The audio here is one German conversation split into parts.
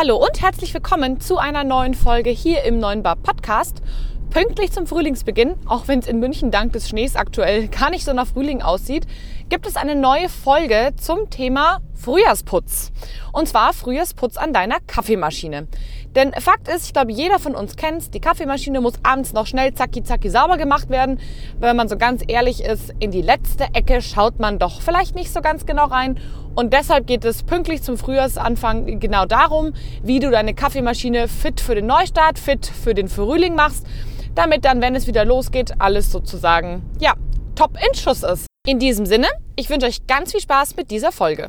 Hallo und herzlich willkommen zu einer neuen Folge hier im Neuen Bar Podcast. Pünktlich zum Frühlingsbeginn, auch wenn es in München dank des Schnees aktuell gar nicht so nach Frühling aussieht, gibt es eine neue Folge zum Thema Frühjahrsputz. Und zwar Frühjahrsputz an deiner Kaffeemaschine. Denn Fakt ist, ich glaube, jeder von uns kennt die Kaffeemaschine muss abends noch schnell zacki zacki sauber gemacht werden. Wenn man so ganz ehrlich ist, in die letzte Ecke schaut man doch vielleicht nicht so ganz genau rein. Und deshalb geht es pünktlich zum Frühjahrsanfang genau darum, wie du deine Kaffeemaschine fit für den Neustart, fit für den Frühling machst damit dann, wenn es wieder losgeht, alles sozusagen, ja, top in Schuss ist. In diesem Sinne, ich wünsche euch ganz viel Spaß mit dieser Folge.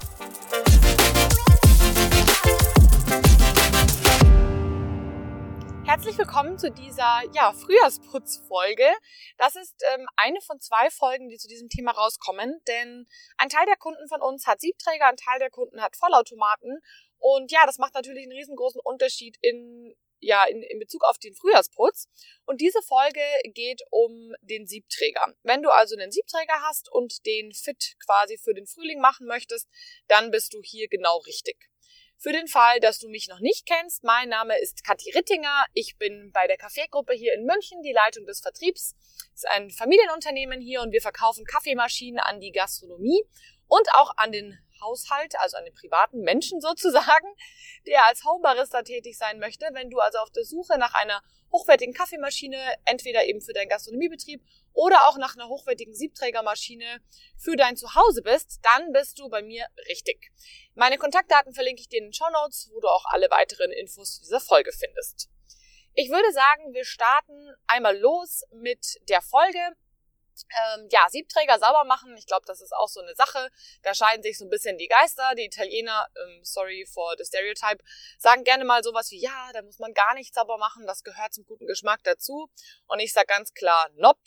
Herzlich willkommen zu dieser ja, Frühjahrsputzfolge. Das ist ähm, eine von zwei Folgen, die zu diesem Thema rauskommen, denn ein Teil der Kunden von uns hat Siebträger, ein Teil der Kunden hat Vollautomaten und ja, das macht natürlich einen riesengroßen Unterschied in ja, in, in Bezug auf den Frühjahrsputz. Und diese Folge geht um den Siebträger. Wenn du also einen Siebträger hast und den fit quasi für den Frühling machen möchtest, dann bist du hier genau richtig. Für den Fall, dass du mich noch nicht kennst, mein Name ist Kathi Rittinger. Ich bin bei der Kaffeegruppe hier in München, die Leitung des Vertriebs. Es ist ein Familienunternehmen hier und wir verkaufen Kaffeemaschinen an die Gastronomie und auch an den Haushalt, also an privaten Menschen sozusagen, der als Homebarista tätig sein möchte. Wenn du also auf der Suche nach einer hochwertigen Kaffeemaschine, entweder eben für deinen Gastronomiebetrieb oder auch nach einer hochwertigen Siebträgermaschine für dein Zuhause bist, dann bist du bei mir richtig. Meine Kontaktdaten verlinke ich dir in den Show Notes, wo du auch alle weiteren Infos zu dieser Folge findest. Ich würde sagen, wir starten einmal los mit der Folge ähm, ja, Siebträger sauber machen, ich glaube, das ist auch so eine Sache. Da scheiden sich so ein bisschen die Geister. Die Italiener, ähm, sorry for the stereotype, sagen gerne mal sowas wie, ja, da muss man gar nichts sauber machen, das gehört zum guten Geschmack dazu. Und ich sage ganz klar, nope.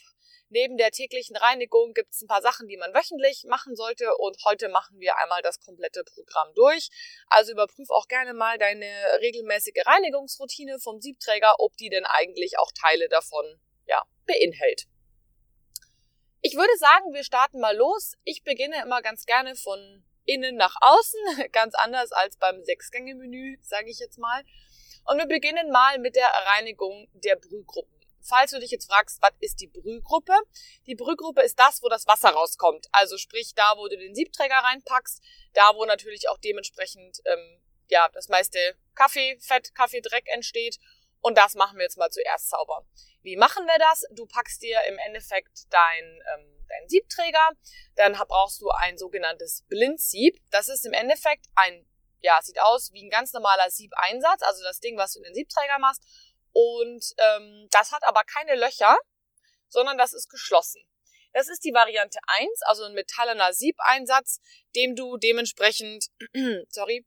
Neben der täglichen Reinigung gibt es ein paar Sachen, die man wöchentlich machen sollte und heute machen wir einmal das komplette Programm durch. Also überprüf auch gerne mal deine regelmäßige Reinigungsroutine vom Siebträger, ob die denn eigentlich auch Teile davon ja, beinhält. Ich würde sagen, wir starten mal los. Ich beginne immer ganz gerne von innen nach außen, ganz anders als beim Sechsgänge-Menü, sage ich jetzt mal. Und wir beginnen mal mit der Reinigung der Brühgruppen. Falls du dich jetzt fragst, was ist die Brühgruppe? Die Brühgruppe ist das, wo das Wasser rauskommt. Also sprich da, wo du den Siebträger reinpackst, da, wo natürlich auch dementsprechend ähm, ja das meiste Kaffeefett, Kaffeedreck entsteht. Und das machen wir jetzt mal zuerst sauber. Wie machen wir das? Du packst dir im Endeffekt dein, ähm, dein Siebträger, dann brauchst du ein sogenanntes Blindsieb. Das ist im Endeffekt ein, ja, sieht aus wie ein ganz normaler Siebeinsatz, also das Ding, was du in den Siebträger machst. Und ähm, das hat aber keine Löcher, sondern das ist geschlossen. Das ist die Variante 1, also ein metallener Siebeinsatz, dem du dementsprechend, sorry,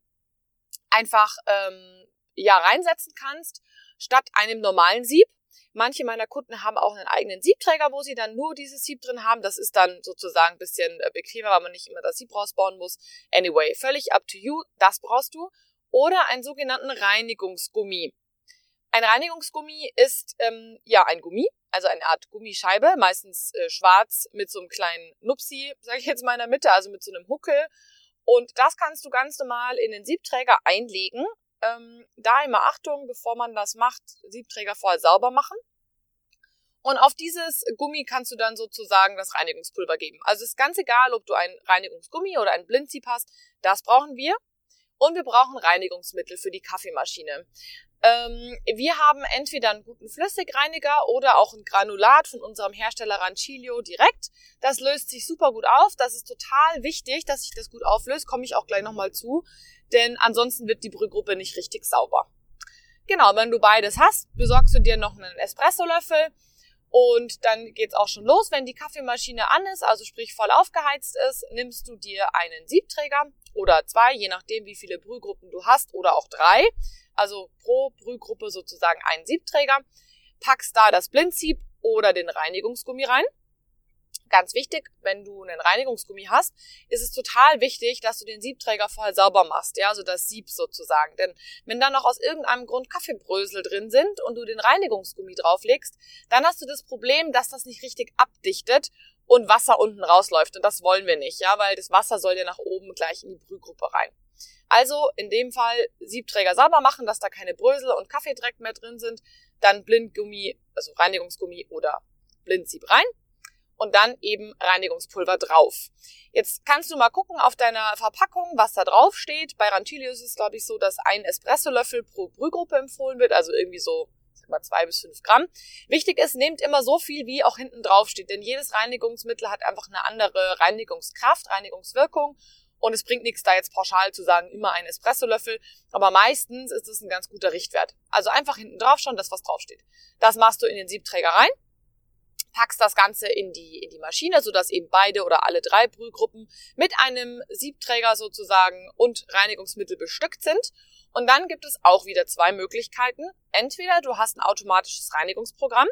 einfach ähm, ja reinsetzen kannst, statt einem normalen Sieb. Manche meiner Kunden haben auch einen eigenen Siebträger, wo sie dann nur dieses Sieb drin haben. Das ist dann sozusagen ein bisschen äh, bequemer, weil man nicht immer das Sieb rausbauen muss. Anyway, völlig up to you. Das brauchst du. Oder einen sogenannten Reinigungsgummi. Ein Reinigungsgummi ist ähm, ja ein Gummi, also eine Art Gummischeibe, meistens äh, schwarz mit so einem kleinen Nupsi, sage ich jetzt mal in der Mitte, also mit so einem Huckel. Und das kannst du ganz normal in den Siebträger einlegen ähm, da immer Achtung, bevor man das macht, Siebträger vorher sauber machen. Und auf dieses Gummi kannst du dann sozusagen das Reinigungspulver geben. Also ist ganz egal, ob du ein Reinigungsgummi oder ein Blindsieb hast, das brauchen wir. Und wir brauchen Reinigungsmittel für die Kaffeemaschine. Ähm, wir haben entweder einen guten Flüssigreiniger oder auch ein Granulat von unserem Hersteller Rancilio direkt. Das löst sich super gut auf. Das ist total wichtig, dass sich das gut auflöst. Komme ich auch gleich nochmal zu denn ansonsten wird die Brühgruppe nicht richtig sauber. Genau, wenn du beides hast, besorgst du dir noch einen Espressolöffel und dann geht's auch schon los. Wenn die Kaffeemaschine an ist, also sprich voll aufgeheizt ist, nimmst du dir einen Siebträger oder zwei, je nachdem wie viele Brühgruppen du hast oder auch drei. Also pro Brühgruppe sozusagen einen Siebträger. Packst da das Blindsieb oder den Reinigungsgummi rein. Ganz wichtig, wenn du einen Reinigungsgummi hast, ist es total wichtig, dass du den Siebträger vorher sauber machst, ja, also das Sieb sozusagen. Denn wenn da noch aus irgendeinem Grund Kaffeebrösel drin sind und du den Reinigungsgummi drauflegst, dann hast du das Problem, dass das nicht richtig abdichtet und Wasser unten rausläuft. Und das wollen wir nicht, ja, weil das Wasser soll ja nach oben gleich in die Brühgruppe rein. Also in dem Fall Siebträger sauber machen, dass da keine Brösel und Kaffeedreck mehr drin sind. Dann Blindgummi, also Reinigungsgummi oder Blindsieb rein und dann eben Reinigungspulver drauf. Jetzt kannst du mal gucken auf deiner Verpackung, was da drauf steht. Bei Rantilius ist es, glaube ich, so, dass ein Espressolöffel pro Brühgruppe empfohlen wird, also irgendwie so mal zwei bis fünf Gramm. Wichtig ist, nehmt immer so viel, wie auch hinten drauf steht, denn jedes Reinigungsmittel hat einfach eine andere Reinigungskraft, Reinigungswirkung. Und es bringt nichts, da jetzt pauschal zu sagen, immer ein Espressolöffel. Aber meistens ist es ein ganz guter Richtwert. Also einfach hinten drauf schauen, das was draufsteht. Das machst du in den Siebträger rein packst das Ganze in die, in die Maschine, sodass eben beide oder alle drei Brühgruppen mit einem Siebträger sozusagen und Reinigungsmittel bestückt sind. Und dann gibt es auch wieder zwei Möglichkeiten. Entweder du hast ein automatisches Reinigungsprogramm,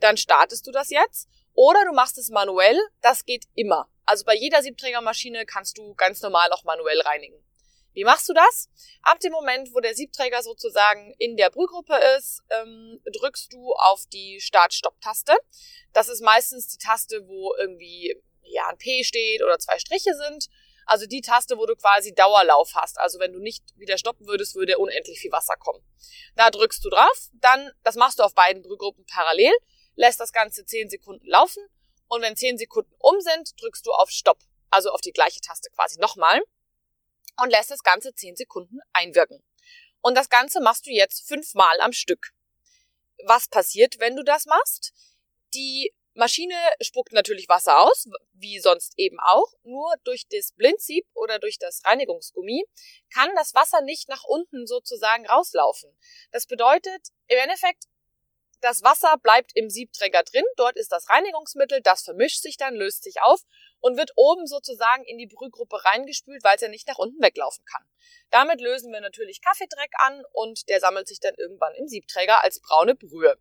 dann startest du das jetzt, oder du machst es manuell, das geht immer. Also bei jeder Siebträgermaschine kannst du ganz normal auch manuell reinigen. Wie machst du das? Ab dem Moment, wo der Siebträger sozusagen in der Brühgruppe ist, ähm, drückst du auf die Start-Stopp-Taste. Das ist meistens die Taste, wo irgendwie ja ein P steht oder zwei Striche sind. Also die Taste, wo du quasi Dauerlauf hast. Also wenn du nicht wieder stoppen würdest, würde unendlich viel Wasser kommen. Da drückst du drauf, dann, das machst du auf beiden Brühgruppen parallel, lässt das Ganze 10 Sekunden laufen und wenn 10 Sekunden um sind, drückst du auf Stopp. Also auf die gleiche Taste quasi nochmal und lässt das Ganze 10 Sekunden einwirken. Und das Ganze machst du jetzt fünfmal am Stück. Was passiert, wenn du das machst? Die Maschine spuckt natürlich Wasser aus, wie sonst eben auch. Nur durch das Blindsieb oder durch das Reinigungsgummi kann das Wasser nicht nach unten sozusagen rauslaufen. Das bedeutet, im Endeffekt das Wasser bleibt im Siebträger drin, dort ist das Reinigungsmittel, das vermischt sich dann, löst sich auf und wird oben sozusagen in die Brühgruppe reingespült, weil es ja nicht nach unten weglaufen kann. Damit lösen wir natürlich Kaffeedreck an und der sammelt sich dann irgendwann im Siebträger als braune Brühe.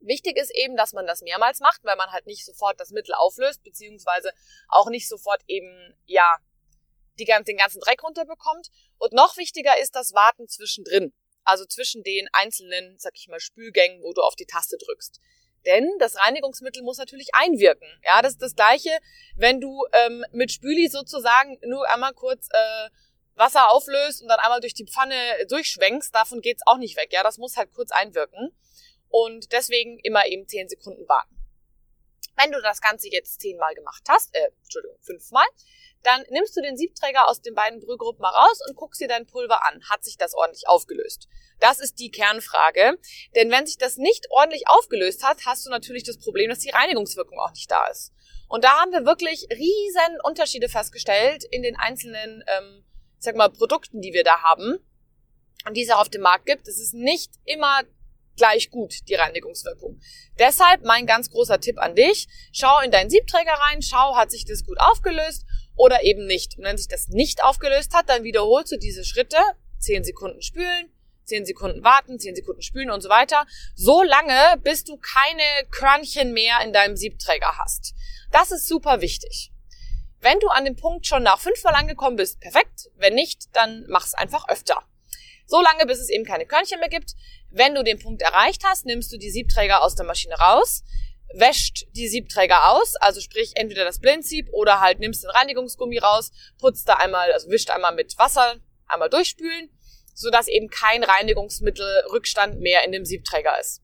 Wichtig ist eben, dass man das mehrmals macht, weil man halt nicht sofort das Mittel auflöst, beziehungsweise auch nicht sofort eben, ja, die, den ganzen Dreck runterbekommt. Und noch wichtiger ist das Warten zwischendrin. Also zwischen den einzelnen, sag ich mal, Spülgängen, wo du auf die Taste drückst. Denn das Reinigungsmittel muss natürlich einwirken. Ja, das ist das Gleiche, wenn du ähm, mit Spüli sozusagen nur einmal kurz äh, Wasser auflöst und dann einmal durch die Pfanne durchschwenkst. Davon geht's auch nicht weg. Ja, das muss halt kurz einwirken. Und deswegen immer eben zehn Sekunden warten. Wenn du das Ganze jetzt zehnmal gemacht hast, äh, Entschuldigung, fünfmal, dann nimmst du den Siebträger aus den beiden Brühgruppen mal raus und guckst dir dein Pulver an. Hat sich das ordentlich aufgelöst? Das ist die Kernfrage. Denn wenn sich das nicht ordentlich aufgelöst hat, hast du natürlich das Problem, dass die Reinigungswirkung auch nicht da ist. Und da haben wir wirklich riesen Unterschiede festgestellt in den einzelnen, ähm, sag mal, Produkten, die wir da haben und die es auch auf dem Markt gibt. Es ist nicht immer gleich gut, die Reinigungswirkung. Deshalb mein ganz großer Tipp an dich. Schau in deinen Siebträger rein, schau, hat sich das gut aufgelöst oder eben nicht. Und wenn sich das nicht aufgelöst hat, dann wiederholst du diese Schritte. 10 Sekunden spülen, 10 Sekunden warten, 10 Sekunden spülen und so weiter. So lange, bis du keine Körnchen mehr in deinem Siebträger hast. Das ist super wichtig. Wenn du an dem Punkt schon nach fünfmal angekommen bist, perfekt. Wenn nicht, dann mach's einfach öfter. So lange, bis es eben keine Körnchen mehr gibt. Wenn du den Punkt erreicht hast, nimmst du die Siebträger aus der Maschine raus, wäscht die Siebträger aus, also sprich entweder das Blindsieb oder halt nimmst den Reinigungsgummi raus, putzt da einmal, also wischt einmal mit Wasser, einmal durchspülen, sodass eben kein Reinigungsmittelrückstand mehr in dem Siebträger ist.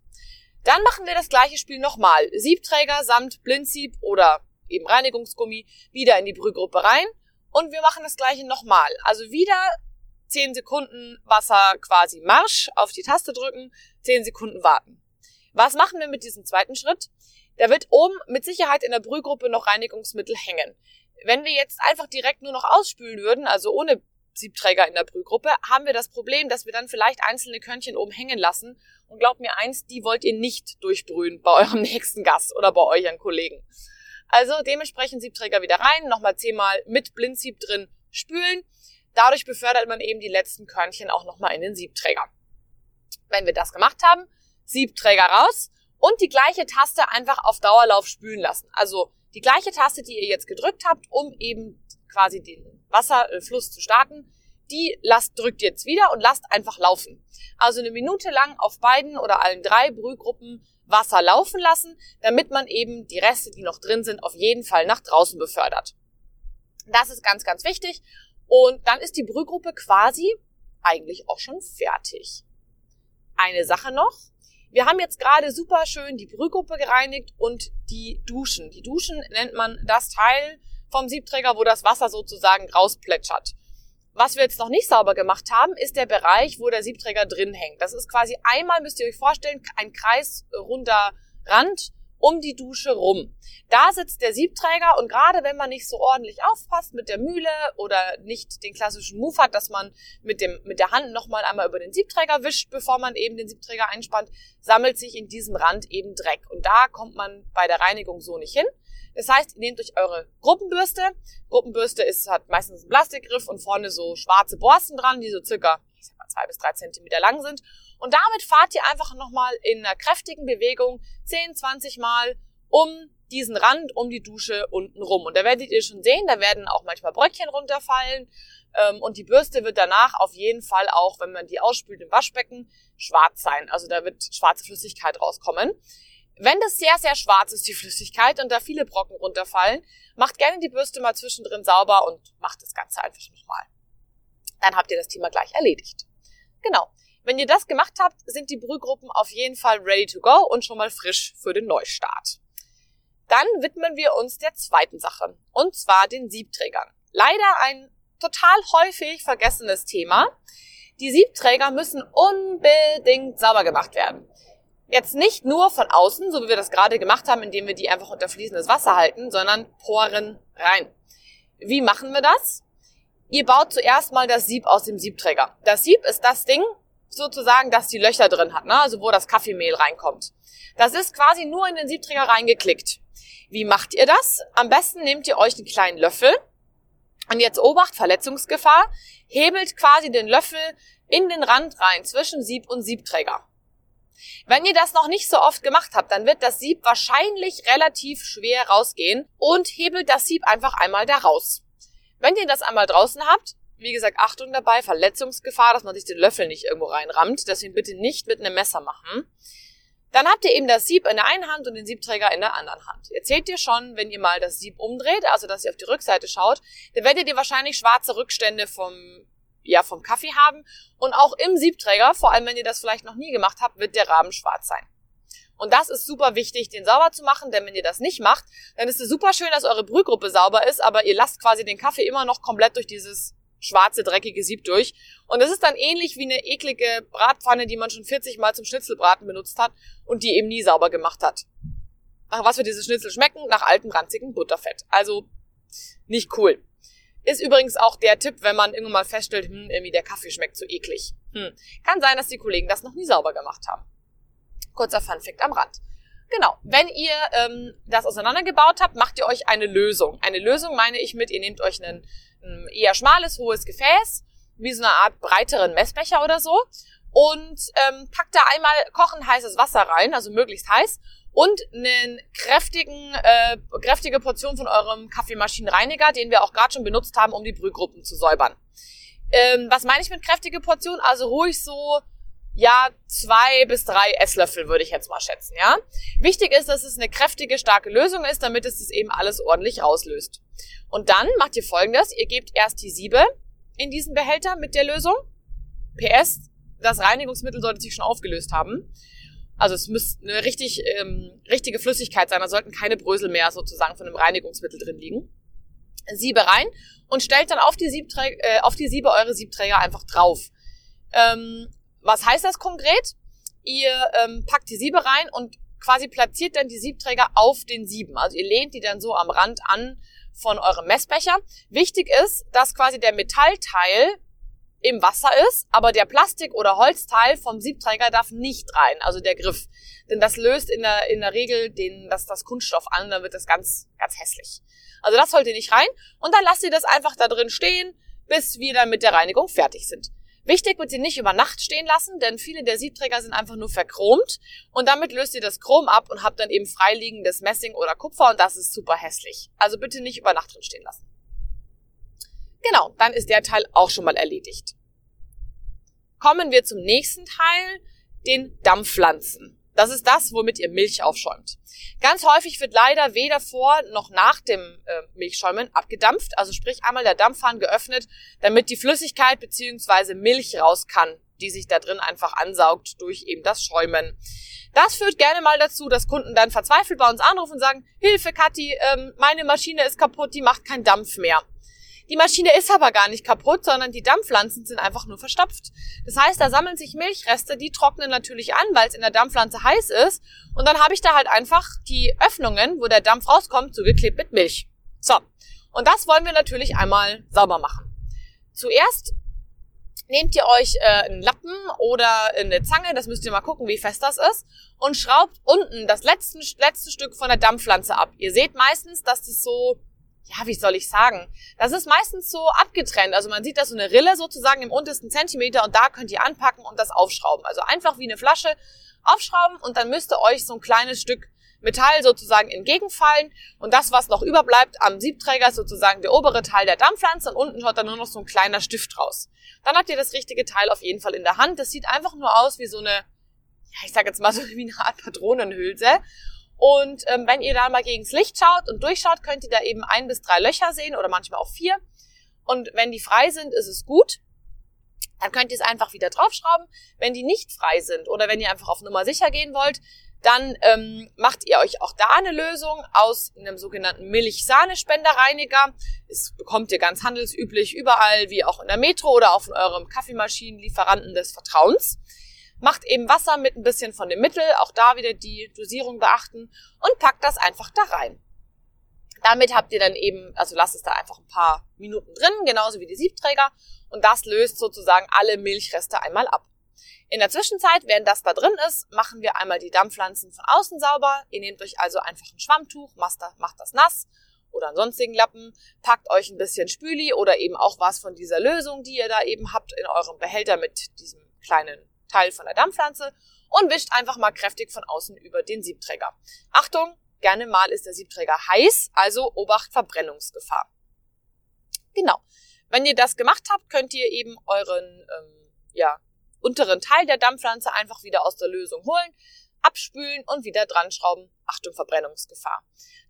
Dann machen wir das gleiche Spiel nochmal. Siebträger samt Blindsieb oder eben Reinigungsgummi wieder in die Brühgruppe rein und wir machen das gleiche nochmal. Also wieder 10 Sekunden Wasser quasi Marsch auf die Taste drücken, 10 Sekunden warten. Was machen wir mit diesem zweiten Schritt? Da wird oben mit Sicherheit in der Brühgruppe noch Reinigungsmittel hängen. Wenn wir jetzt einfach direkt nur noch ausspülen würden, also ohne Siebträger in der Brühgruppe, haben wir das Problem, dass wir dann vielleicht einzelne Körnchen oben hängen lassen. Und glaubt mir eins, die wollt ihr nicht durchbrühen bei eurem nächsten Gast oder bei euren Kollegen. Also dementsprechend Siebträger wieder rein, nochmal zehnmal mit Blindsieb drin spülen. Dadurch befördert man eben die letzten Körnchen auch nochmal in den Siebträger. Wenn wir das gemacht haben, Siebträger raus und die gleiche Taste einfach auf Dauerlauf spülen lassen. Also Die gleiche Taste, die ihr jetzt gedrückt habt, um eben quasi den Wasserfluss zu starten, die lasst, drückt jetzt wieder und lasst einfach laufen. Also eine Minute lang auf beiden oder allen drei Brühgruppen Wasser laufen lassen, damit man eben die Reste, die noch drin sind, auf jeden Fall nach draußen befördert. Das ist ganz, ganz wichtig. Und dann ist die Brühgruppe quasi eigentlich auch schon fertig. Eine Sache noch. Wir haben jetzt gerade super schön die Brühgruppe gereinigt und die Duschen. Die Duschen nennt man das Teil vom Siebträger, wo das Wasser sozusagen rausplätschert. Was wir jetzt noch nicht sauber gemacht haben, ist der Bereich, wo der Siebträger drin hängt. Das ist quasi einmal, müsst ihr euch vorstellen, ein kreisrunder Rand um die Dusche rum. Da sitzt der Siebträger und gerade wenn man nicht so ordentlich aufpasst mit der Mühle oder nicht den klassischen Move hat, dass man mit, dem, mit der Hand nochmal einmal über den Siebträger wischt, bevor man eben den Siebträger einspannt, sammelt sich in diesem Rand eben Dreck. Und da kommt man bei der Reinigung so nicht hin. Das heißt, ihr nehmt euch eure Gruppenbürste. Gruppenbürste ist, hat meistens einen Plastikgriff und vorne so schwarze Borsten dran, die so circa zwei bis drei Zentimeter lang sind. Und damit fahrt ihr einfach nochmal in einer kräftigen Bewegung 10, 20 Mal um diesen Rand, um die Dusche unten rum. Und da werdet ihr schon sehen, da werden auch manchmal Bröckchen runterfallen. Ähm, und die Bürste wird danach auf jeden Fall auch, wenn man die ausspült im Waschbecken, schwarz sein. Also da wird schwarze Flüssigkeit rauskommen. Wenn das sehr, sehr schwarz ist, die Flüssigkeit, und da viele Brocken runterfallen, macht gerne die Bürste mal zwischendrin sauber und macht das Ganze einfach nochmal. Dann habt ihr das Thema gleich erledigt. Genau. Wenn ihr das gemacht habt, sind die Brühgruppen auf jeden Fall ready to go und schon mal frisch für den Neustart. Dann widmen wir uns der zweiten Sache, und zwar den Siebträgern. Leider ein total häufig vergessenes Thema. Die Siebträger müssen unbedingt sauber gemacht werden. Jetzt nicht nur von außen, so wie wir das gerade gemacht haben, indem wir die einfach unter fließendes Wasser halten, sondern Poren rein. Wie machen wir das? Ihr baut zuerst mal das Sieb aus dem Siebträger. Das Sieb ist das Ding, sozusagen, das die Löcher drin hat, ne? also wo das Kaffeemehl reinkommt. Das ist quasi nur in den Siebträger reingeklickt. Wie macht ihr das? Am besten nehmt ihr euch einen kleinen Löffel und jetzt Obacht, Verletzungsgefahr, hebelt quasi den Löffel in den Rand rein zwischen Sieb und Siebträger. Wenn ihr das noch nicht so oft gemacht habt, dann wird das Sieb wahrscheinlich relativ schwer rausgehen und hebelt das Sieb einfach einmal da raus. Wenn ihr das einmal draußen habt, wie gesagt, Achtung dabei, Verletzungsgefahr, dass man sich den Löffel nicht irgendwo reinrammt, deswegen bitte nicht mit einem Messer machen. Dann habt ihr eben das Sieb in der einen Hand und den Siebträger in der anderen Hand. Ihr seht ihr schon, wenn ihr mal das Sieb umdreht, also dass ihr auf die Rückseite schaut, dann werdet ihr wahrscheinlich schwarze Rückstände vom ja vom Kaffee haben. Und auch im Siebträger, vor allem wenn ihr das vielleicht noch nie gemacht habt, wird der Rahmen schwarz sein. Und das ist super wichtig, den sauber zu machen, denn wenn ihr das nicht macht, dann ist es super schön, dass eure Brühgruppe sauber ist, aber ihr lasst quasi den Kaffee immer noch komplett durch dieses schwarze, dreckige Sieb durch. Und es ist dann ähnlich wie eine eklige Bratpfanne, die man schon 40 Mal zum Schnitzelbraten benutzt hat und die eben nie sauber gemacht hat. Nach was wird diese Schnitzel schmecken? Nach altem, ranzigen Butterfett. Also nicht cool. Ist übrigens auch der Tipp, wenn man irgendwann mal feststellt, hm, irgendwie der Kaffee schmeckt zu so eklig. Hm. Kann sein, dass die Kollegen das noch nie sauber gemacht haben. Kurzer Funfact am Rand. Genau, wenn ihr ähm, das auseinandergebaut habt, macht ihr euch eine Lösung. Eine Lösung meine ich mit, ihr nehmt euch ein, eher schmales, hohes Gefäß, wie so eine Art breiteren Messbecher oder so, und ähm, packt da einmal kochend heißes Wasser rein, also möglichst heiß, und einen kräftigen, äh, kräftige Portion von eurem Kaffeemaschinenreiniger, den wir auch gerade schon benutzt haben, um die Brühgruppen zu säubern. Ähm, was meine ich mit kräftige Portion? Also ruhig so, ja, zwei bis drei Esslöffel würde ich jetzt mal schätzen, ja. Wichtig ist, dass es eine kräftige, starke Lösung ist, damit es das eben alles ordentlich rauslöst. Und dann macht ihr folgendes, ihr gebt erst die Siebe in diesen Behälter mit der Lösung. PS, das Reinigungsmittel sollte sich schon aufgelöst haben. Also es müsste eine richtig, ähm, richtige Flüssigkeit sein. Da sollten keine Brösel mehr sozusagen von einem Reinigungsmittel drin liegen. Siebe rein und stellt dann auf die, Siebträger, äh, auf die Siebe eure Siebträger einfach drauf. Ähm, was heißt das konkret? Ihr ähm, packt die Siebe rein und quasi platziert dann die Siebträger auf den Sieben. Also ihr lehnt die dann so am Rand an von eurem Messbecher. Wichtig ist, dass quasi der Metallteil im Wasser ist, aber der Plastik- oder Holzteil vom Siebträger darf nicht rein, also der Griff. Denn das löst in der, in der Regel den, das, das Kunststoff an, dann wird das ganz, ganz hässlich. Also das sollte nicht rein und dann lasst ihr das einfach da drin stehen, bis wir dann mit der Reinigung fertig sind. Wichtig wird sie nicht über Nacht stehen lassen, denn viele der Siebträger sind einfach nur verchromt und damit löst ihr das Chrom ab und habt dann eben freiliegendes Messing oder Kupfer und das ist super hässlich. Also bitte nicht über Nacht drin stehen lassen. Genau, dann ist der Teil auch schon mal erledigt. Kommen wir zum nächsten Teil, den Dampfpflanzen. Das ist das, womit ihr Milch aufschäumt. Ganz häufig wird leider weder vor noch nach dem äh, Milchschäumen abgedampft, also sprich einmal der Dampfhahn geöffnet, damit die Flüssigkeit beziehungsweise Milch raus kann, die sich da drin einfach ansaugt durch eben das Schäumen. Das führt gerne mal dazu, dass Kunden dann verzweifelt bei uns anrufen und sagen, Hilfe Kathi, ähm, meine Maschine ist kaputt, die macht keinen Dampf mehr. Die Maschine ist aber gar nicht kaputt, sondern die Dampfpflanzen sind einfach nur verstopft. Das heißt, da sammeln sich Milchreste, die trocknen natürlich an, weil es in der Dampfpflanze heiß ist. Und dann habe ich da halt einfach die Öffnungen, wo der Dampf rauskommt, zugeklebt mit Milch. So. Und das wollen wir natürlich einmal sauber machen. Zuerst nehmt ihr euch äh, einen Lappen oder eine Zange, das müsst ihr mal gucken, wie fest das ist, und schraubt unten das letzte, letzte Stück von der Dampfpflanze ab. Ihr seht meistens, dass das so ja, wie soll ich sagen? Das ist meistens so abgetrennt. Also man sieht da so eine Rille sozusagen im untersten Zentimeter und da könnt ihr anpacken und das aufschrauben. Also einfach wie eine Flasche aufschrauben und dann müsste euch so ein kleines Stück Metall sozusagen entgegenfallen und das, was noch überbleibt am Siebträger, ist sozusagen der obere Teil der Dampfpflanze und unten schaut dann nur noch so ein kleiner Stift raus. Dann habt ihr das richtige Teil auf jeden Fall in der Hand. Das sieht einfach nur aus wie so eine, ja, ich sag jetzt mal so wie eine Art Patronenhülse und ähm, wenn ihr da mal gegens Licht schaut und durchschaut, könnt ihr da eben ein bis drei Löcher sehen oder manchmal auch vier. Und wenn die frei sind, ist es gut. Dann könnt ihr es einfach wieder draufschrauben. Wenn die nicht frei sind oder wenn ihr einfach auf Nummer sicher gehen wollt, dann ähm, macht ihr euch auch da eine Lösung aus einem sogenannten Milch-Sahne-Spenderreiniger. Das bekommt ihr ganz handelsüblich überall, wie auch in der Metro oder von eurem Kaffeemaschinenlieferanten des Vertrauens. Macht eben Wasser mit ein bisschen von dem Mittel, auch da wieder die Dosierung beachten und packt das einfach da rein. Damit habt ihr dann eben, also lasst es da einfach ein paar Minuten drin, genauso wie die Siebträger und das löst sozusagen alle Milchreste einmal ab. In der Zwischenzeit, während das da drin ist, machen wir einmal die Dampfpflanzen von außen sauber. Ihr nehmt euch also einfach ein Schwammtuch, macht das nass oder einen sonstigen Lappen, packt euch ein bisschen Spüli oder eben auch was von dieser Lösung, die ihr da eben habt in eurem Behälter mit diesem kleinen Teil von der Dampfpflanze und wischt einfach mal kräftig von außen über den Siebträger. Achtung, gerne mal ist der Siebträger heiß, also Obacht Verbrennungsgefahr. Genau. Wenn ihr das gemacht habt, könnt ihr eben euren ähm, ja, unteren Teil der Dampfpflanze einfach wieder aus der Lösung holen, abspülen und wieder dran schrauben. Achtung, Verbrennungsgefahr.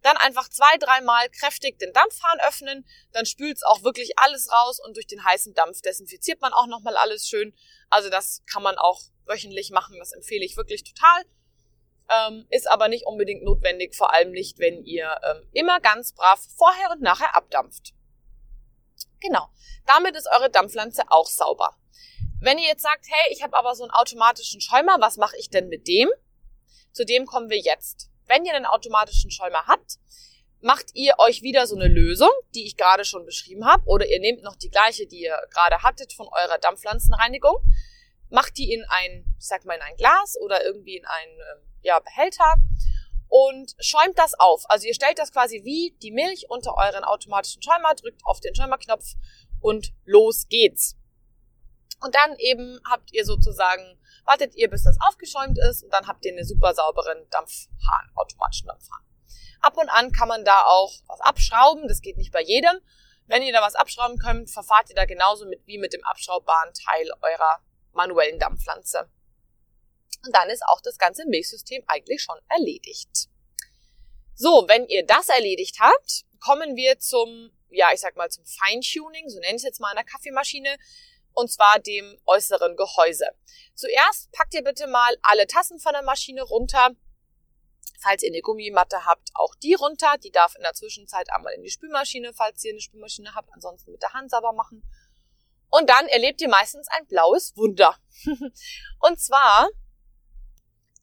Dann einfach zwei, dreimal kräftig den Dampfhahn öffnen, dann spült's auch wirklich alles raus und durch den heißen Dampf desinfiziert man auch nochmal alles schön. Also das kann man auch wöchentlich machen, das empfehle ich wirklich total. Ähm, ist aber nicht unbedingt notwendig, vor allem nicht, wenn ihr ähm, immer ganz brav vorher und nachher abdampft. Genau. Damit ist eure Dampfpflanze auch sauber. Wenn ihr jetzt sagt, hey, ich habe aber so einen automatischen Schäumer, was mache ich denn mit dem? Zu dem kommen wir jetzt. Wenn ihr einen automatischen Schäumer habt, macht ihr euch wieder so eine Lösung, die ich gerade schon beschrieben habe, oder ihr nehmt noch die gleiche, die ihr gerade hattet von eurer Dampfpflanzenreinigung, macht die in ein, ich sag mal, in ein Glas oder irgendwie in einen ähm, ja, Behälter und schäumt das auf. Also ihr stellt das quasi wie die Milch unter euren automatischen Schäumer, drückt auf den Schäumerknopf und los geht's. Und dann eben habt ihr sozusagen, wartet ihr, bis das aufgeschäumt ist und dann habt ihr einen super sauberen Dampfhahn, automatischen Dampfhahn. Ab und an kann man da auch was abschrauben, das geht nicht bei jedem. Wenn ihr da was abschrauben könnt, verfahrt ihr da genauso mit, wie mit dem abschraubbaren Teil eurer manuellen Dampfpflanze. Und dann ist auch das ganze Milchsystem eigentlich schon erledigt. So, wenn ihr das erledigt habt, kommen wir zum, ja, ich sag mal zum Feintuning, so nenne ich es jetzt mal in der Kaffeemaschine und zwar dem äußeren Gehäuse. Zuerst packt ihr bitte mal alle Tassen von der Maschine runter. Falls ihr eine Gummimatte habt, auch die runter. Die darf in der Zwischenzeit einmal in die Spülmaschine, falls ihr eine Spülmaschine habt, ansonsten mit der Hand sauber machen. Und dann erlebt ihr meistens ein blaues Wunder. und zwar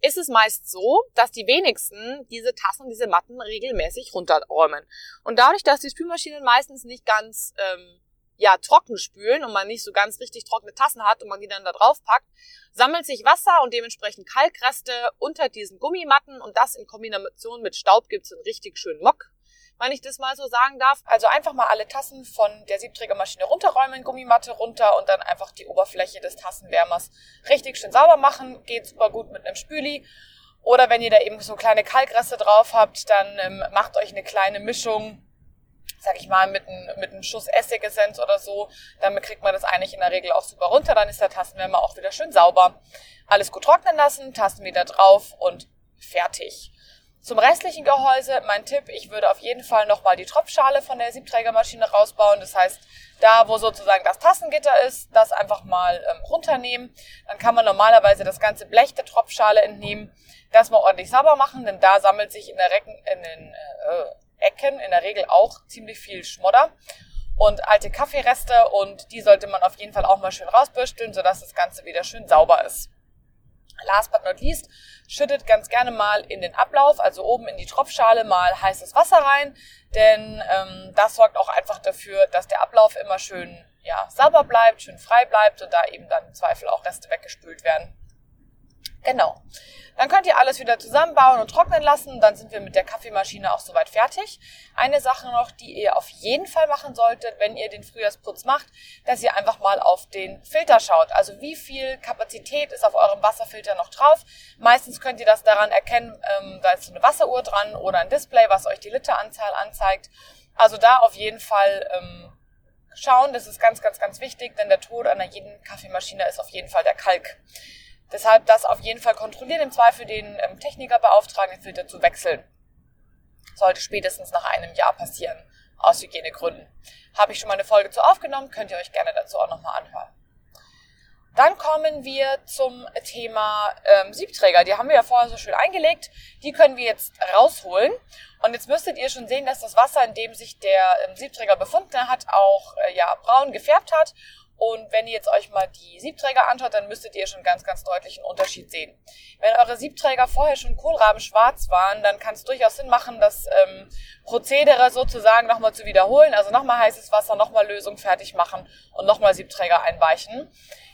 ist es meist so, dass die wenigsten diese Tassen, diese Matten regelmäßig runterräumen. Und dadurch, dass die Spülmaschinen meistens nicht ganz ähm, ja, trocken spülen und man nicht so ganz richtig trockene Tassen hat und man die dann da drauf packt, sammelt sich Wasser und dementsprechend Kalkreste unter diesen Gummimatten und das in Kombination mit Staub gibt's einen richtig schönen Mock. wenn ich das mal so sagen darf. Also einfach mal alle Tassen von der Siebträgermaschine runterräumen, Gummimatte runter und dann einfach die Oberfläche des Tassenwärmers richtig schön sauber machen. Geht super gut mit einem Spüli. Oder wenn ihr da eben so kleine Kalkreste drauf habt, dann ähm, macht euch eine kleine Mischung sag ich mal, mit, ein, mit einem Schuss Essigessenz oder so. Damit kriegt man das eigentlich in der Regel auch super runter. Dann ist der Tastenwärmer auch wieder schön sauber. Alles gut trocknen lassen, Tasten wieder drauf und fertig. Zum restlichen Gehäuse, mein Tipp, ich würde auf jeden Fall nochmal die Tropfschale von der Siebträgermaschine rausbauen. Das heißt, da wo sozusagen das Tassengitter ist, das einfach mal ähm, runternehmen. Dann kann man normalerweise das ganze Blech der Tropfschale entnehmen, das mal ordentlich sauber machen, denn da sammelt sich in, der Recken, in den äh, Ecken in der Regel auch ziemlich viel Schmodder und alte Kaffeereste und die sollte man auf jeden Fall auch mal schön rausbürsteln, sodass das Ganze wieder schön sauber ist. Last but not least, schüttet ganz gerne mal in den Ablauf, also oben in die Tropfschale mal heißes Wasser rein, denn ähm, das sorgt auch einfach dafür, dass der Ablauf immer schön ja, sauber bleibt, schön frei bleibt und da eben dann im Zweifel auch Reste weggespült werden. Genau. Dann könnt ihr alles wieder zusammenbauen und trocknen lassen. Dann sind wir mit der Kaffeemaschine auch soweit fertig. Eine Sache noch, die ihr auf jeden Fall machen solltet, wenn ihr den Frühjahrsputz macht, dass ihr einfach mal auf den Filter schaut. Also wie viel Kapazität ist auf eurem Wasserfilter noch drauf. Meistens könnt ihr das daran erkennen, ähm, da ist so eine Wasseruhr dran oder ein Display, was euch die Literanzahl anzeigt. Also da auf jeden Fall ähm, schauen, das ist ganz, ganz, ganz wichtig, denn der Tod einer jeden Kaffeemaschine ist auf jeden Fall der Kalk. Deshalb das auf jeden Fall kontrollieren, im Zweifel den ähm, Techniker beauftragen, den Filter zu wechseln. Sollte spätestens nach einem Jahr passieren, aus Hygienegründen. Habe ich schon mal eine Folge zu aufgenommen, könnt ihr euch gerne dazu auch nochmal anhören. Dann kommen wir zum Thema ähm, Siebträger. Die haben wir ja vorher so schön eingelegt. Die können wir jetzt rausholen. Und jetzt müsstet ihr schon sehen, dass das Wasser, in dem sich der ähm, Siebträger befunden hat, auch äh, ja, braun gefärbt hat. Und wenn ihr jetzt euch mal die Siebträger anschaut, dann müsstet ihr schon ganz, ganz deutlich einen Unterschied sehen. Wenn eure Siebträger vorher schon kohlrabenschwarz waren, dann kann es durchaus Sinn machen, das ähm, Prozedere sozusagen nochmal zu wiederholen. Also nochmal heißes Wasser, nochmal Lösung fertig machen und nochmal Siebträger einweichen.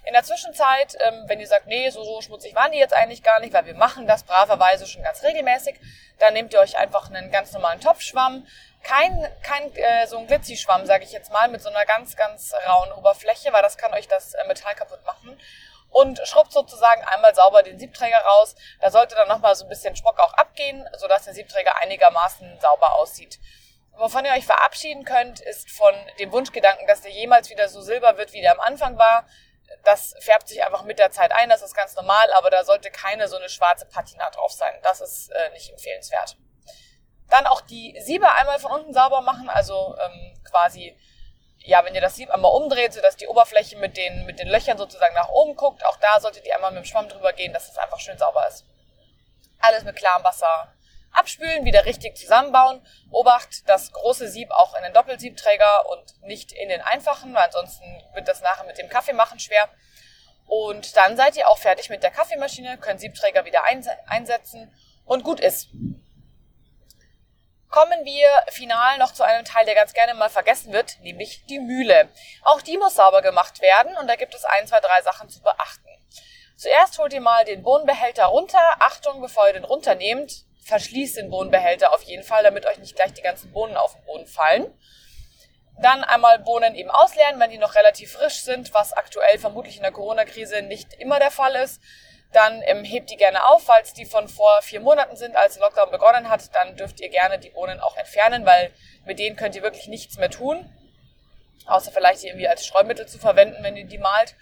In der Zwischenzeit, ähm, wenn ihr sagt, nee, so, so schmutzig waren die jetzt eigentlich gar nicht, weil wir machen das braverweise schon ganz regelmäßig, dann nehmt ihr euch einfach einen ganz normalen Topfschwamm, kein, kein äh, so ein Glitzy-Schwamm, sage ich jetzt mal, mit so einer ganz, ganz rauen Oberfläche, weil das kann euch das äh, Metall kaputt machen. Und schrubbt sozusagen einmal sauber den Siebträger raus. Da sollte dann nochmal so ein bisschen Spock auch abgehen, sodass der Siebträger einigermaßen sauber aussieht. Wovon ihr euch verabschieden könnt, ist von dem Wunschgedanken, dass der jemals wieder so silber wird, wie der am Anfang war. Das färbt sich einfach mit der Zeit ein, das ist ganz normal, aber da sollte keine so eine schwarze Patina drauf sein. Das ist äh, nicht empfehlenswert. Dann auch die Siebe einmal von unten sauber machen, also ähm, quasi, ja, wenn ihr das Sieb einmal umdreht, sodass die Oberfläche mit den, mit den Löchern sozusagen nach oben guckt, auch da solltet ihr einmal mit dem Schwamm drüber gehen, dass es einfach schön sauber ist. Alles mit klarem Wasser abspülen, wieder richtig zusammenbauen. Obacht, das große Sieb auch in den Doppelsiebträger und nicht in den einfachen, weil ansonsten wird das nachher mit dem Kaffeemachen schwer. Und dann seid ihr auch fertig mit der Kaffeemaschine, könnt Siebträger wieder einsetzen und gut ist. Kommen wir final noch zu einem Teil, der ganz gerne mal vergessen wird, nämlich die Mühle. Auch die muss sauber gemacht werden und da gibt es ein, zwei, drei Sachen zu beachten. Zuerst holt ihr mal den Bohnenbehälter runter. Achtung, bevor ihr den runternehmt, verschließt den Bohnenbehälter auf jeden Fall, damit euch nicht gleich die ganzen Bohnen auf den Boden fallen. Dann einmal Bohnen eben ausleeren, wenn die noch relativ frisch sind, was aktuell vermutlich in der Corona-Krise nicht immer der Fall ist dann ähm, hebt die gerne auf. Falls die von vor vier Monaten sind, als der Lockdown begonnen hat, dann dürft ihr gerne die Bohnen auch entfernen, weil mit denen könnt ihr wirklich nichts mehr tun. Außer vielleicht irgendwie als Streumittel zu verwenden, wenn ihr die malt.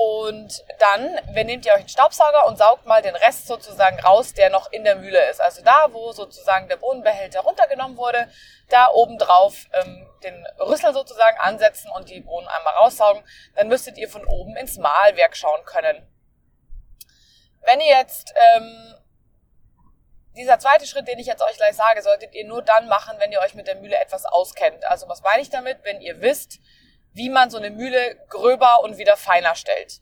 Und dann nehmt ihr euch einen Staubsauger und saugt mal den Rest sozusagen raus, der noch in der Mühle ist. Also da, wo sozusagen der Bohnenbehälter runtergenommen wurde, da oben drauf ähm, den Rüssel sozusagen ansetzen und die Bohnen einmal raussaugen. Dann müsstet ihr von oben ins Mahlwerk schauen können. Wenn ihr jetzt, ähm, dieser zweite Schritt, den ich jetzt euch gleich sage, solltet ihr nur dann machen, wenn ihr euch mit der Mühle etwas auskennt. Also was meine ich damit? Wenn ihr wisst, wie man so eine Mühle gröber und wieder feiner stellt.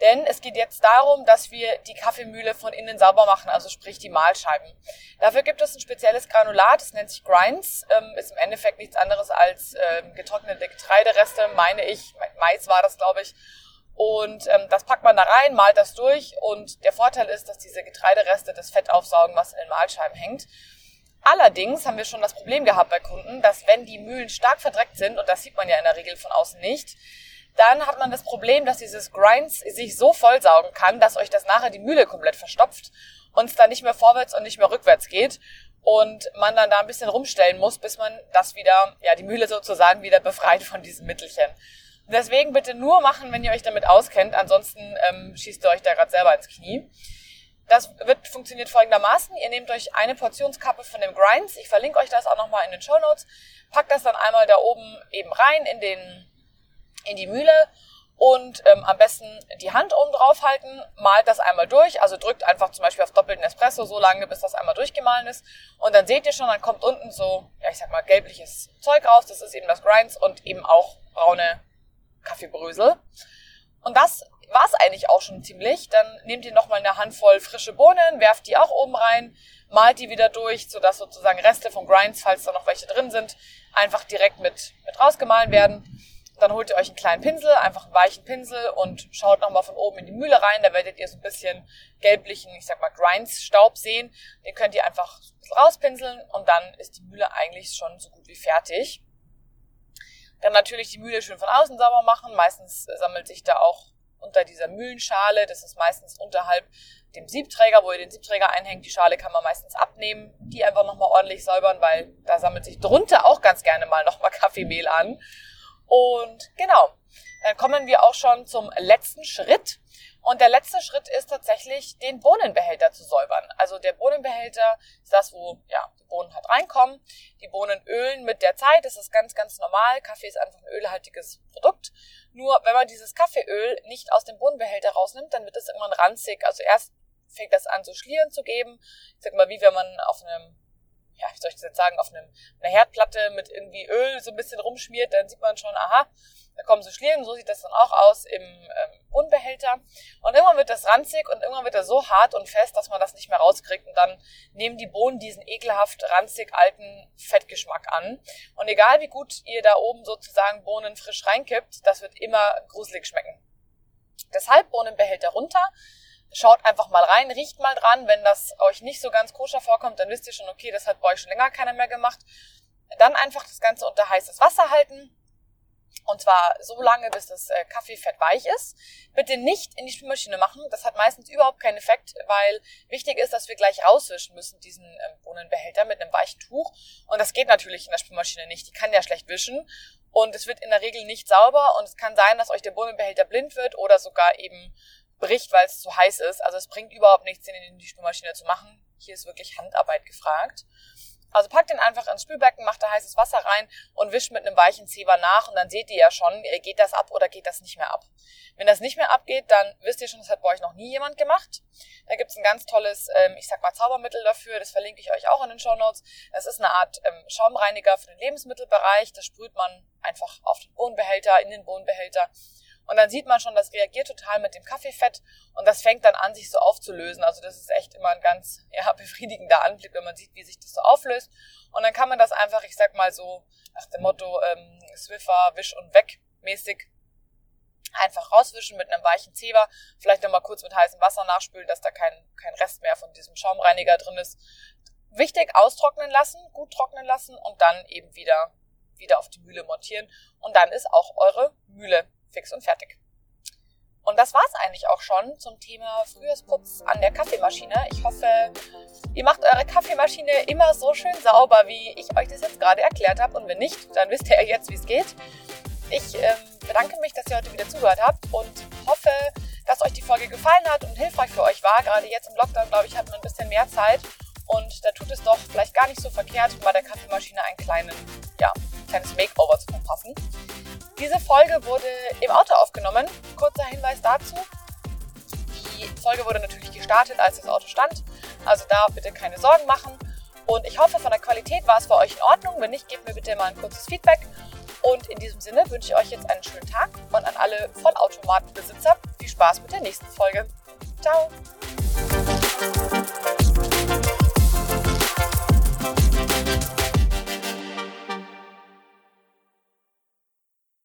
Denn es geht jetzt darum, dass wir die Kaffeemühle von innen sauber machen, also sprich die Mahlscheiben. Dafür gibt es ein spezielles Granulat, das nennt sich Grinds, ähm, ist im Endeffekt nichts anderes als ähm, getrocknete Getreidereste, meine ich. Mais war das, glaube ich. Und ähm, das packt man da rein, malt das durch und der Vorteil ist, dass diese Getreidereste das Fett aufsaugen, was in den Mahlscheiben hängt. Allerdings haben wir schon das Problem gehabt bei Kunden, dass wenn die Mühlen stark verdreckt sind, und das sieht man ja in der Regel von außen nicht, dann hat man das Problem, dass dieses Grinds sich so vollsaugen kann, dass euch das nachher die Mühle komplett verstopft und es dann nicht mehr vorwärts und nicht mehr rückwärts geht und man dann da ein bisschen rumstellen muss, bis man das wieder, ja, die Mühle sozusagen wieder befreit von diesem Mittelchen. Deswegen bitte nur machen, wenn ihr euch damit auskennt, ansonsten ähm, schießt ihr euch da gerade selber ins Knie. Das wird funktioniert folgendermaßen. Ihr nehmt euch eine Portionskappe von dem Grinds. Ich verlinke euch das auch nochmal in den Show Notes. Packt das dann einmal da oben eben rein in den, in die Mühle und ähm, am besten die Hand oben drauf halten, malt das einmal durch, also drückt einfach zum Beispiel auf doppelten Espresso so lange, bis das einmal durchgemahlen ist und dann seht ihr schon, dann kommt unten so, ja ich sag mal, gelbliches Zeug raus, das ist eben das Grinds und eben auch braune Kaffeebrösel. Und das war's eigentlich auch schon ziemlich. Dann nehmt ihr nochmal eine Handvoll frische Bohnen, werft die auch oben rein, malt die wieder durch, sodass sozusagen Reste von Grinds, falls da noch welche drin sind, einfach direkt mit, mit rausgemahlen werden. Dann holt ihr euch einen kleinen Pinsel, einfach einen weichen Pinsel und schaut nochmal von oben in die Mühle rein. Da werdet ihr so ein bisschen gelblichen, ich sag mal, Grinds-Staub sehen. Den könnt ihr einfach rauspinseln und dann ist die Mühle eigentlich schon so gut wie fertig. Dann natürlich die Mühle schön von außen sauber machen. Meistens sammelt sich da auch unter dieser Mühlenschale, das ist meistens unterhalb dem Siebträger, wo ihr den Siebträger einhängt. Die Schale kann man meistens abnehmen, die einfach nochmal ordentlich säubern, weil da sammelt sich drunter auch ganz gerne mal nochmal Kaffeemehl an. Und genau, dann kommen wir auch schon zum letzten Schritt. Und der letzte Schritt ist tatsächlich, den Bohnenbehälter zu säubern. Also der Bohnenbehälter ist das, wo ja, die Bohnen halt reinkommen. Die Bohnen ölen mit der Zeit. Das ist ganz, ganz normal. Kaffee ist einfach ein ölhaltiges Produkt. Nur wenn man dieses Kaffeeöl nicht aus dem Bohnenbehälter rausnimmt, dann wird es irgendwann ranzig. Also erst fängt das an, so Schlieren zu geben. Ich sag mal, wie wenn man auf einem ja, wie soll ich das jetzt sagen, auf einem, einer Herdplatte mit irgendwie Öl so ein bisschen rumschmiert, dann sieht man schon, aha, da kommen so Schlieren, so sieht das dann auch aus im ähm, Unbehälter. Und irgendwann wird das ranzig und irgendwann wird er so hart und fest, dass man das nicht mehr rauskriegt. Und dann nehmen die Bohnen diesen ekelhaft ranzig alten Fettgeschmack an. Und egal wie gut ihr da oben sozusagen Bohnen frisch reinkippt, das wird immer gruselig schmecken. Deshalb Bohnenbehälter runter, schaut einfach mal rein, riecht mal dran. Wenn das euch nicht so ganz koscher vorkommt, dann wisst ihr schon, okay, das hat bei euch schon länger keiner mehr gemacht. Dann einfach das Ganze unter heißes Wasser halten. Und zwar so lange, bis das äh, Kaffeefett weich ist. Bitte nicht in die Spülmaschine machen. Das hat meistens überhaupt keinen Effekt, weil wichtig ist, dass wir gleich rauswischen müssen, diesen ähm, Bohnenbehälter mit einem weichen Tuch. Und das geht natürlich in der Spülmaschine nicht. Die kann ja schlecht wischen. Und es wird in der Regel nicht sauber. Und es kann sein, dass euch der Bohnenbehälter blind wird oder sogar eben bricht, weil es zu heiß ist. Also es bringt überhaupt nichts, den in die Spülmaschine zu machen. Hier ist wirklich Handarbeit gefragt. Also packt den einfach ins Spülbecken, macht da heißes Wasser rein und wischt mit einem weichen Zeber nach und dann seht ihr ja schon, geht das ab oder geht das nicht mehr ab. Wenn das nicht mehr abgeht, dann wisst ihr schon, das hat bei euch noch nie jemand gemacht. Da gibt's ein ganz tolles, ähm, ich sag mal, Zaubermittel dafür, das verlinke ich euch auch in den Show Notes. Es ist eine Art ähm, Schaumreiniger für den Lebensmittelbereich. Das sprüht man einfach auf den Bohnenbehälter, in den Bohnenbehälter und dann sieht man schon, das reagiert total mit dem Kaffeefett und das fängt dann an, sich so aufzulösen. Also das ist echt immer ein ganz ja, befriedigender Anblick, wenn man sieht, wie sich das so auflöst. Und dann kann man das einfach, ich sag mal so, nach dem Motto ähm, Swiffer, Wisch und Weg mäßig einfach rauswischen mit einem weichen Zeber, vielleicht nochmal kurz mit heißem Wasser nachspülen, dass da kein, kein Rest mehr von diesem Schaumreiniger drin ist. Wichtig, austrocknen lassen, gut trocknen lassen und dann eben wieder, wieder auf die Mühle montieren. Und dann ist auch eure Mühle fix und fertig. Und das war's eigentlich auch schon zum Thema Frühjahrsputz an der Kaffeemaschine. Ich hoffe, ihr macht eure Kaffeemaschine immer so schön sauber, wie ich euch das jetzt gerade erklärt habe. Und wenn nicht, dann wisst ihr jetzt, wie es geht. Ich ähm, bedanke mich, dass ihr heute wieder zugehört habt und hoffe, dass euch die Folge gefallen hat und hilfreich für euch war. Gerade jetzt im Lockdown, glaube ich, hat man ein bisschen mehr Zeit. Und da tut es doch vielleicht gar nicht so verkehrt, bei der Kaffeemaschine ein kleinen, ja, kleines Makeover zu verpassen. Diese Folge wurde im Auto aufgenommen. Kurzer Hinweis dazu. Die Folge wurde natürlich gestartet, als das Auto stand. Also da bitte keine Sorgen machen. Und ich hoffe, von der Qualität war es für euch in Ordnung. Wenn nicht, gebt mir bitte mal ein kurzes Feedback. Und in diesem Sinne wünsche ich euch jetzt einen schönen Tag und an alle Vollautomatenbesitzer viel Spaß mit der nächsten Folge. Ciao!